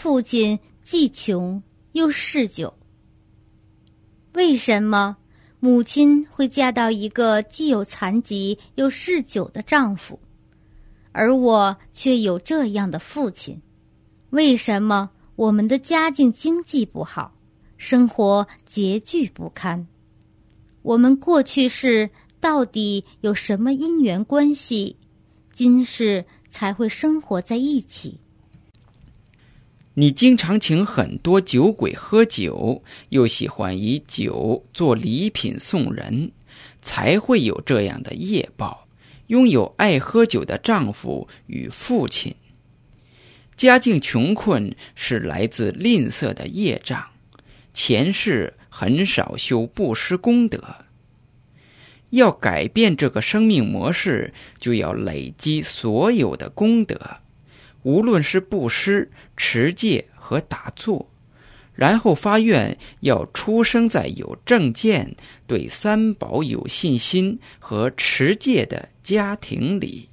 父亲既穷又嗜酒。为什么母亲会嫁到一个既有残疾又嗜酒的丈夫，而我却有这样的父亲？为什么我们的家境经济不好，生活拮据不堪？我们过去世到底有什么因缘关系，今世才会生活在一起？你经常请很多酒鬼喝酒，又喜欢以酒做礼品送人，才会有这样的业报。拥有爱喝酒的丈夫与父亲，家境穷困是来自吝啬的业障，前世很少修布施功德。要改变这个生命模式，就要累积所有的功德。无论是布施、持戒和打坐，然后发愿要出生在有正见、对三宝有信心和持戒的家庭里。